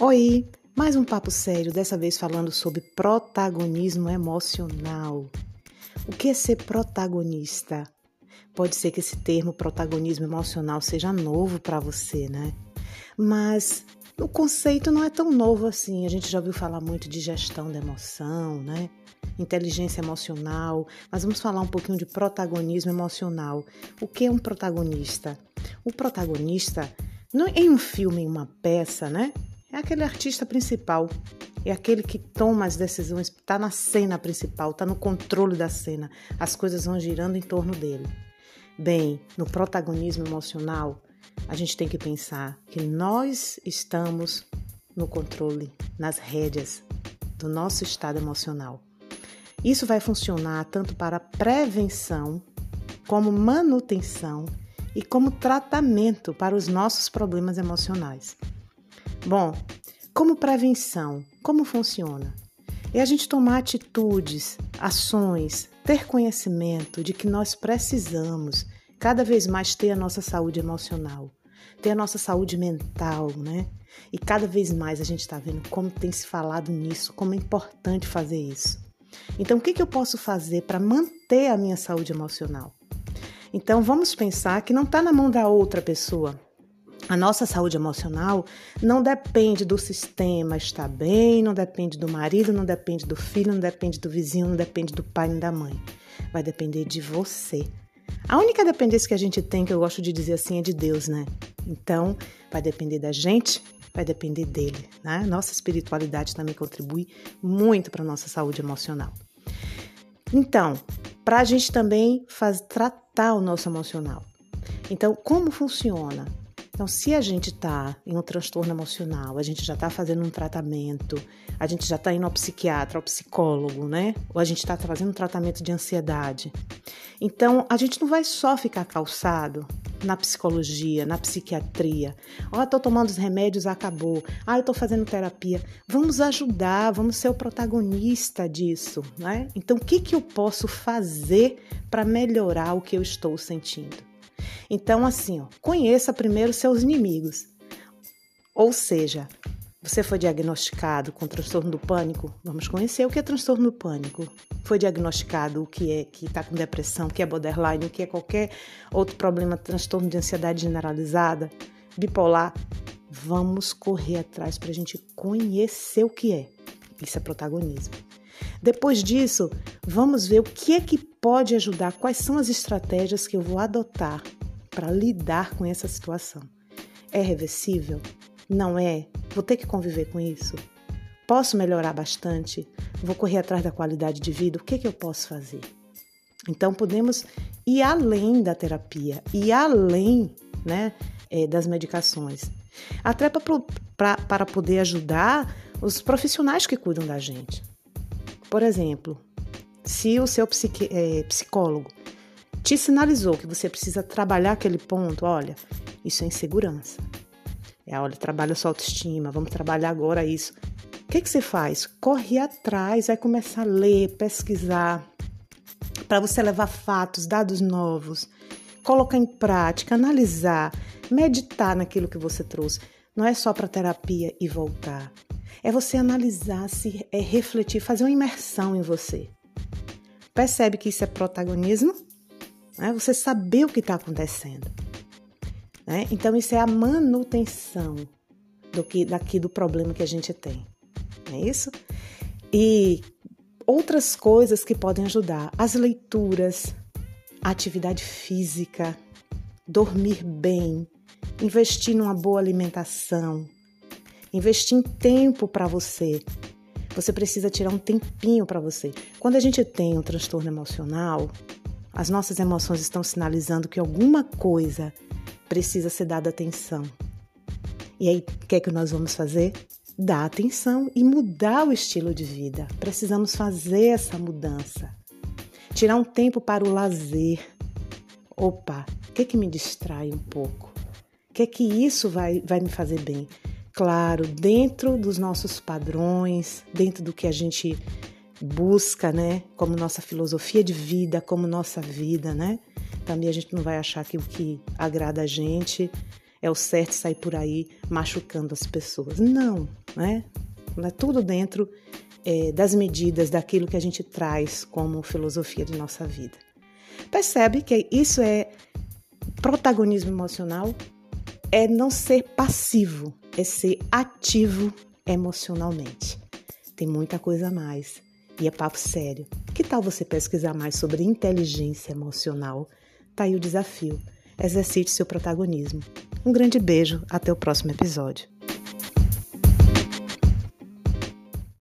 Oi, mais um papo sério, dessa vez falando sobre protagonismo emocional. O que é ser protagonista? Pode ser que esse termo protagonismo emocional seja novo para você, né? Mas o conceito não é tão novo assim. A gente já ouviu falar muito de gestão da emoção, né? Inteligência emocional, mas vamos falar um pouquinho de protagonismo emocional. O que é um protagonista? O protagonista, em um filme, em uma peça, né? É aquele artista principal, é aquele que toma as decisões, está na cena principal, está no controle da cena, as coisas vão girando em torno dele. Bem, no protagonismo emocional, a gente tem que pensar que nós estamos no controle, nas rédeas do nosso estado emocional. Isso vai funcionar tanto para prevenção, como manutenção e como tratamento para os nossos problemas emocionais. Bom, como prevenção, como funciona? É a gente tomar atitudes, ações, ter conhecimento de que nós precisamos cada vez mais ter a nossa saúde emocional, ter a nossa saúde mental, né? E cada vez mais a gente está vendo como tem se falado nisso, como é importante fazer isso. Então, o que, que eu posso fazer para manter a minha saúde emocional? Então, vamos pensar que não está na mão da outra pessoa, a nossa saúde emocional não depende do sistema estar bem, não depende do marido, não depende do filho, não depende do vizinho, não depende do pai nem da mãe. Vai depender de você. A única dependência que a gente tem, que eu gosto de dizer assim, é de Deus, né? Então, vai depender da gente, vai depender dele, né? Nossa espiritualidade também contribui muito para a nossa saúde emocional. Então, para a gente também faz, tratar o nosso emocional. Então, como funciona? Então, se a gente está em um transtorno emocional, a gente já está fazendo um tratamento, a gente já está indo ao psiquiatra, ao psicólogo, né? Ou a gente está fazendo um tratamento de ansiedade. Então, a gente não vai só ficar calçado na psicologia, na psiquiatria. Ó, oh, estou tomando os remédios, acabou. Ah, eu estou fazendo terapia. Vamos ajudar, vamos ser o protagonista disso, né? Então, o que, que eu posso fazer para melhorar o que eu estou sentindo? Então, assim, ó, conheça primeiro seus inimigos. Ou seja, você foi diagnosticado com transtorno do pânico? Vamos conhecer o que é transtorno do pânico. Foi diagnosticado o que é que está com depressão, o que é borderline, o que é qualquer outro problema, transtorno de ansiedade generalizada, bipolar. Vamos correr atrás para a gente conhecer o que é. Isso é protagonismo. Depois disso, vamos ver o que é que pode ajudar, quais são as estratégias que eu vou adotar para lidar com essa situação. É reversível? Não é? Vou ter que conviver com isso? Posso melhorar bastante? Vou correr atrás da qualidade de vida? O que, que eu posso fazer? Então, podemos ir além da terapia, e além né, é, das medicações. Até para poder ajudar os profissionais que cuidam da gente. Por exemplo, se o seu psique, é, psicólogo te sinalizou que você precisa trabalhar aquele ponto, olha, isso é insegurança. É, olha, trabalha sua autoestima, vamos trabalhar agora isso. O que, que você faz? Corre atrás, vai começar a ler, pesquisar, para você levar fatos, dados novos, colocar em prática, analisar, meditar naquilo que você trouxe. Não é só para terapia e voltar. É você analisar, se é refletir, fazer uma imersão em você. Percebe que isso é protagonismo? Né? você saber o que está acontecendo. Né? Então, isso é a manutenção do que daqui do problema que a gente tem. Não é isso? E outras coisas que podem ajudar: as leituras, atividade física, dormir bem, investir numa boa alimentação, investir em tempo para você. Você precisa tirar um tempinho para você. Quando a gente tem um transtorno emocional, as nossas emoções estão sinalizando que alguma coisa precisa ser dada atenção. E aí, o que é que nós vamos fazer? Dar atenção e mudar o estilo de vida. Precisamos fazer essa mudança. Tirar um tempo para o lazer. Opa, o que é que me distrai um pouco? O que é que isso vai, vai me fazer bem? Claro, dentro dos nossos padrões, dentro do que a gente busca, né, como nossa filosofia de vida, como nossa vida, né? Também a gente não vai achar que o que agrada a gente é o certo sair por aí machucando as pessoas. Não, né? É tudo dentro é, das medidas daquilo que a gente traz como filosofia de nossa vida. Percebe que isso é protagonismo emocional? É não ser passivo, é ser ativo emocionalmente. Tem muita coisa a mais e é papo sério. Que tal você pesquisar mais sobre inteligência emocional? Tá aí o desafio. Exercite seu protagonismo. Um grande beijo, até o próximo episódio.